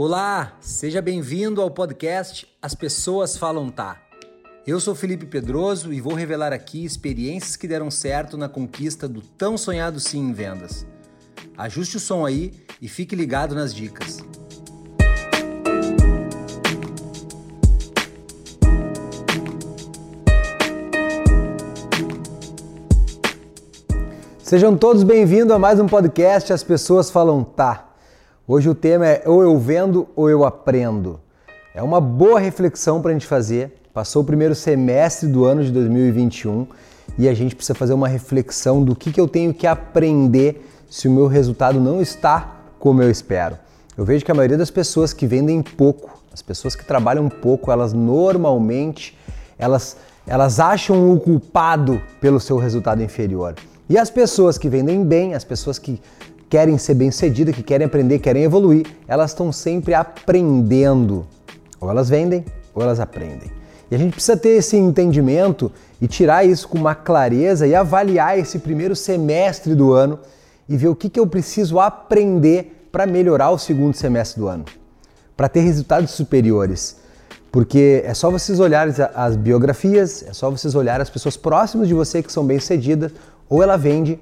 Olá, seja bem-vindo ao podcast As Pessoas Falam Tá. Eu sou Felipe Pedroso e vou revelar aqui experiências que deram certo na conquista do tão sonhado sim em vendas. Ajuste o som aí e fique ligado nas dicas. Sejam todos bem-vindos a mais um podcast As Pessoas Falam Tá. Hoje o tema é ou eu vendo ou eu aprendo. É uma boa reflexão para a gente fazer. Passou o primeiro semestre do ano de 2021 e a gente precisa fazer uma reflexão do que, que eu tenho que aprender se o meu resultado não está como eu espero. Eu vejo que a maioria das pessoas que vendem pouco, as pessoas que trabalham pouco, elas normalmente elas, elas acham o culpado pelo seu resultado inferior. E as pessoas que vendem bem, as pessoas que querem ser bem-sucedidas, que querem aprender, querem evoluir, elas estão sempre aprendendo. Ou elas vendem, ou elas aprendem. E a gente precisa ter esse entendimento e tirar isso com uma clareza e avaliar esse primeiro semestre do ano e ver o que, que eu preciso aprender para melhorar o segundo semestre do ano, para ter resultados superiores. Porque é só vocês olharem as biografias, é só vocês olharem as pessoas próximas de você que são bem-sucedidas, ou ela vende,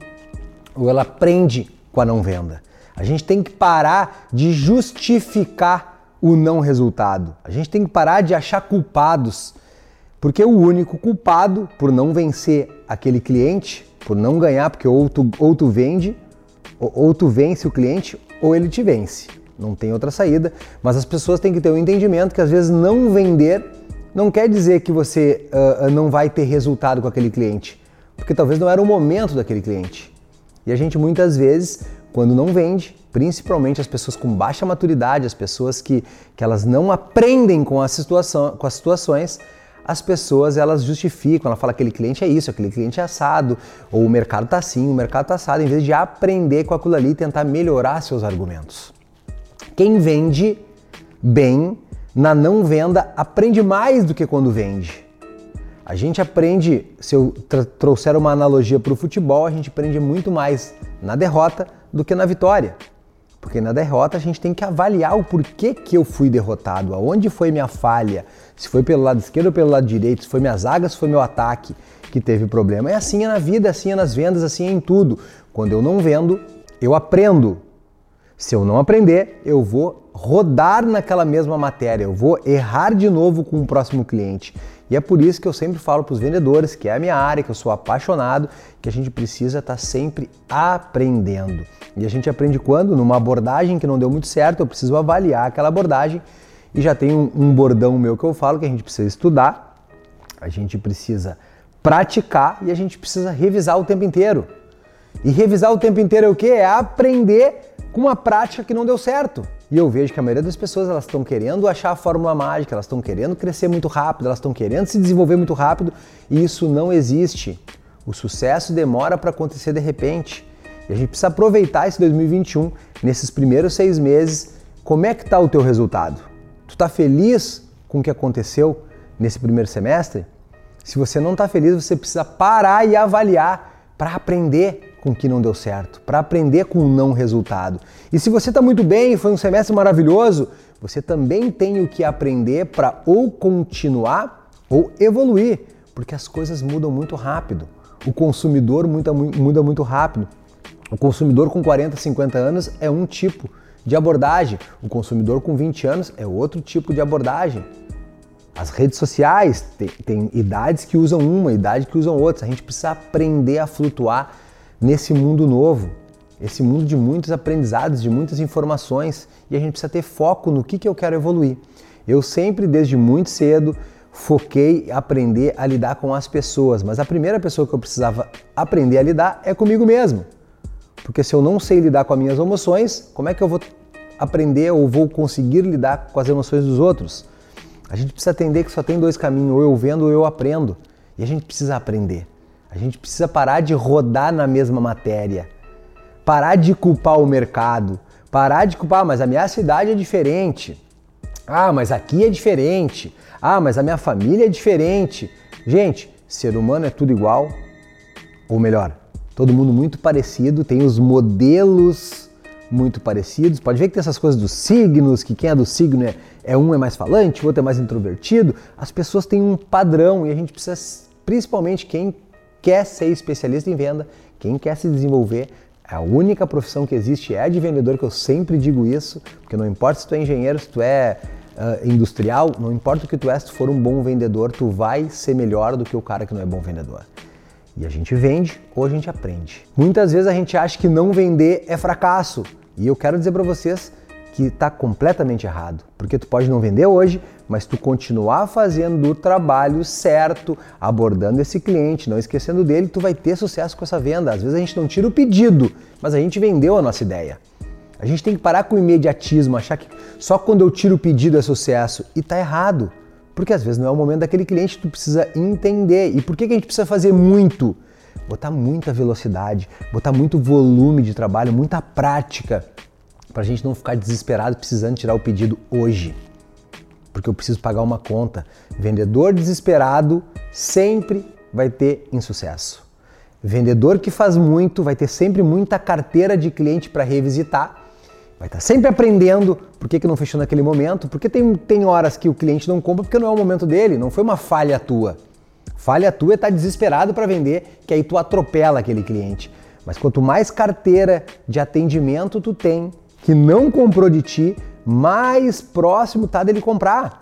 ou ela aprende com a não venda. A gente tem que parar de justificar o não resultado. A gente tem que parar de achar culpados, porque o único culpado por não vencer aquele cliente, por não ganhar, porque ou tu, ou tu vende, ou, ou tu vence o cliente, ou ele te vence. Não tem outra saída, mas as pessoas têm que ter o um entendimento que às vezes não vender não quer dizer que você uh, não vai ter resultado com aquele cliente, porque talvez não era o momento daquele cliente. E a gente muitas vezes, quando não vende, principalmente as pessoas com baixa maturidade, as pessoas que, que elas não aprendem com, a situação, com as situações, as pessoas elas justificam, ela fala aquele cliente é isso, aquele cliente é assado, ou o mercado tá assim, o mercado tá assado, em vez de aprender com aquilo ali e tentar melhorar seus argumentos. Quem vende bem na não venda aprende mais do que quando vende. A gente aprende, se eu trouxer uma analogia para o futebol, a gente aprende muito mais na derrota do que na vitória. Porque na derrota a gente tem que avaliar o porquê que eu fui derrotado, aonde foi minha falha, se foi pelo lado esquerdo ou pelo lado direito, se foi minha zaga, se foi meu ataque que teve problema. É assim é na vida, assim é nas vendas, assim é em tudo. Quando eu não vendo, eu aprendo. Se eu não aprender, eu vou rodar naquela mesma matéria, eu vou errar de novo com o próximo cliente. E é por isso que eu sempre falo para os vendedores, que é a minha área, que eu sou apaixonado, que a gente precisa estar tá sempre aprendendo. E a gente aprende quando? Numa abordagem que não deu muito certo, eu preciso avaliar aquela abordagem. E já tem um, um bordão meu que eu falo que a gente precisa estudar, a gente precisa praticar e a gente precisa revisar o tempo inteiro. E revisar o tempo inteiro é o que? É aprender com uma prática que não deu certo. E eu vejo que a maioria das pessoas elas estão querendo achar a fórmula mágica, elas estão querendo crescer muito rápido, elas estão querendo se desenvolver muito rápido e isso não existe. O sucesso demora para acontecer de repente. E a gente precisa aproveitar esse 2021, nesses primeiros seis meses, como é que está o teu resultado? Tu está feliz com o que aconteceu nesse primeiro semestre? Se você não está feliz, você precisa parar e avaliar para aprender com o que não deu certo, para aprender com o não resultado. E se você está muito bem, foi um semestre maravilhoso, você também tem o que aprender para ou continuar ou evoluir, porque as coisas mudam muito rápido. O consumidor muda, muda muito rápido. O consumidor com 40, 50 anos é um tipo de abordagem, o consumidor com 20 anos é outro tipo de abordagem. As redes sociais têm, idades que usam uma, idade que usam outra. A gente precisa aprender a flutuar nesse mundo novo, esse mundo de muitos aprendizados, de muitas informações, e a gente precisa ter foco no que, que eu quero evoluir. Eu sempre, desde muito cedo, foquei em aprender a lidar com as pessoas, mas a primeira pessoa que eu precisava aprender a lidar é comigo mesmo. Porque se eu não sei lidar com as minhas emoções, como é que eu vou aprender ou vou conseguir lidar com as emoções dos outros? A gente precisa entender que só tem dois caminhos, ou eu vendo ou eu aprendo. E a gente precisa aprender. A gente precisa parar de rodar na mesma matéria, parar de culpar o mercado, parar de culpar, ah, mas a minha cidade é diferente. Ah, mas aqui é diferente. Ah, mas a minha família é diferente. Gente, ser humano é tudo igual, ou melhor, todo mundo muito parecido, tem os modelos muito parecidos. Pode ver que tem essas coisas dos signos, que quem é do signo é, é um é mais falante, o outro é mais introvertido. As pessoas têm um padrão e a gente precisa, principalmente quem quer ser especialista em venda, quem quer se desenvolver, a única profissão que existe é a de vendedor, que eu sempre digo isso, porque não importa se tu é engenheiro, se tu é uh, industrial, não importa o que tu é, se tu for um bom vendedor, tu vai ser melhor do que o cara que não é bom vendedor. E a gente vende ou a gente aprende. Muitas vezes a gente acha que não vender é fracasso. E eu quero dizer para vocês que está completamente errado. Porque tu pode não vender hoje, mas tu continuar fazendo o trabalho certo, abordando esse cliente, não esquecendo dele, tu vai ter sucesso com essa venda. Às vezes a gente não tira o pedido, mas a gente vendeu a nossa ideia. A gente tem que parar com o imediatismo, achar que só quando eu tiro o pedido é sucesso. E tá errado. Porque às vezes não é o momento daquele cliente, tu precisa entender. E por que, que a gente precisa fazer muito? Botar muita velocidade, botar muito volume de trabalho, muita prática, para a gente não ficar desesperado precisando tirar o pedido hoje. Porque eu preciso pagar uma conta. Vendedor desesperado sempre vai ter insucesso. Vendedor que faz muito vai ter sempre muita carteira de cliente para revisitar Vai estar sempre aprendendo por que, que não fechou naquele momento, porque tem, tem horas que o cliente não compra porque não é o momento dele, não foi uma falha tua. Falha tua é estar tá desesperado para vender, que aí tu atropela aquele cliente. Mas quanto mais carteira de atendimento tu tem que não comprou de ti, mais próximo tá dele comprar.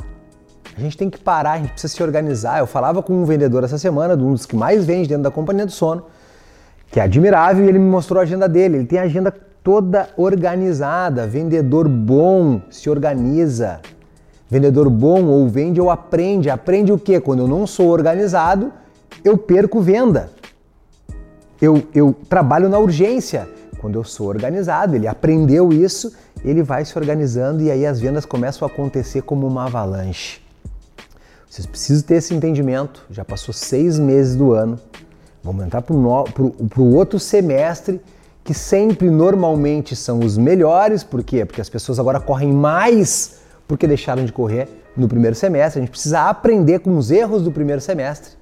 A gente tem que parar, a gente precisa se organizar. Eu falava com um vendedor essa semana, um dos que mais vende dentro da companhia do sono, que é admirável, e ele me mostrou a agenda dele. Ele tem a agenda toda organizada. Vendedor bom se organiza. Vendedor bom ou vende ou aprende. Aprende o quê? Quando eu não sou organizado, eu perco venda. Eu, eu trabalho na urgência. Quando eu sou organizado, ele aprendeu isso, ele vai se organizando e aí as vendas começam a acontecer como uma avalanche. Vocês precisam ter esse entendimento. Já passou seis meses do ano. Vamos entrar para o outro semestre que sempre normalmente são os melhores, por quê? Porque as pessoas agora correm mais porque deixaram de correr no primeiro semestre. A gente precisa aprender com os erros do primeiro semestre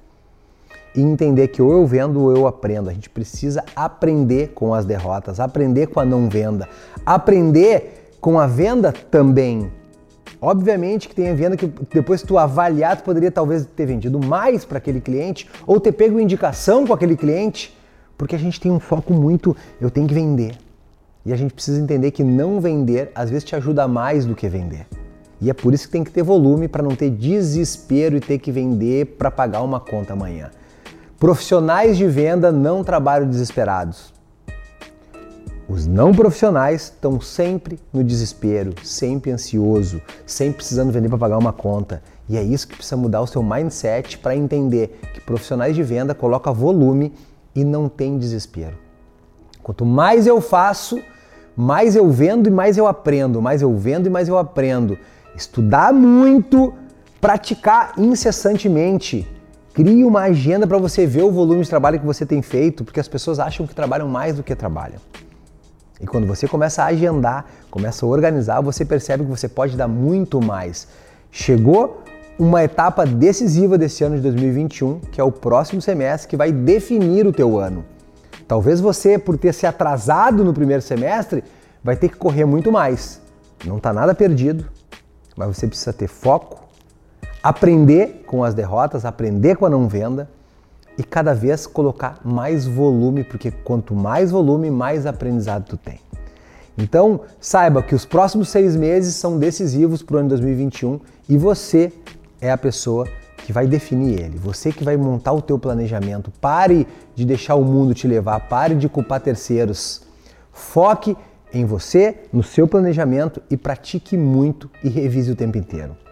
e entender que ou eu vendo ou eu aprendo. A gente precisa aprender com as derrotas, aprender com a não venda, aprender com a venda também. Obviamente que tem a venda que depois tu avaliar, tu poderia talvez ter vendido mais para aquele cliente ou ter pego indicação com aquele cliente porque a gente tem um foco muito, eu tenho que vender. E a gente precisa entender que não vender às vezes te ajuda mais do que vender. E é por isso que tem que ter volume para não ter desespero e ter que vender para pagar uma conta amanhã. Profissionais de venda não trabalham desesperados. Os não profissionais estão sempre no desespero, sempre ansioso, sempre precisando vender para pagar uma conta. E é isso que precisa mudar o seu mindset para entender que profissionais de venda colocam volume e não tem desespero. Quanto mais eu faço, mais eu vendo e mais eu aprendo, mais eu vendo e mais eu aprendo. Estudar muito, praticar incessantemente. Crie uma agenda para você ver o volume de trabalho que você tem feito, porque as pessoas acham que trabalham mais do que trabalham. E quando você começa a agendar, começa a organizar, você percebe que você pode dar muito mais. Chegou uma etapa decisiva desse ano de 2021, que é o próximo semestre, que vai definir o teu ano. Talvez você, por ter se atrasado no primeiro semestre, vai ter que correr muito mais. Não está nada perdido, mas você precisa ter foco, aprender com as derrotas, aprender com a não venda e cada vez colocar mais volume, porque quanto mais volume, mais aprendizado tu tem. Então, saiba que os próximos seis meses são decisivos para o ano 2021 e você é a pessoa que vai definir ele. Você que vai montar o teu planejamento. Pare de deixar o mundo te levar, pare de culpar terceiros. Foque em você, no seu planejamento e pratique muito e revise o tempo inteiro.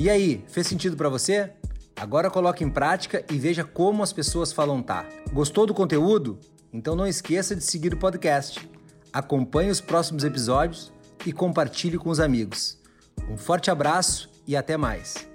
E aí, fez sentido para você? Agora coloque em prática e veja como as pessoas falam tá. Gostou do conteúdo? Então não esqueça de seguir o podcast. Acompanhe os próximos episódios e compartilhe com os amigos. Um forte abraço e até mais.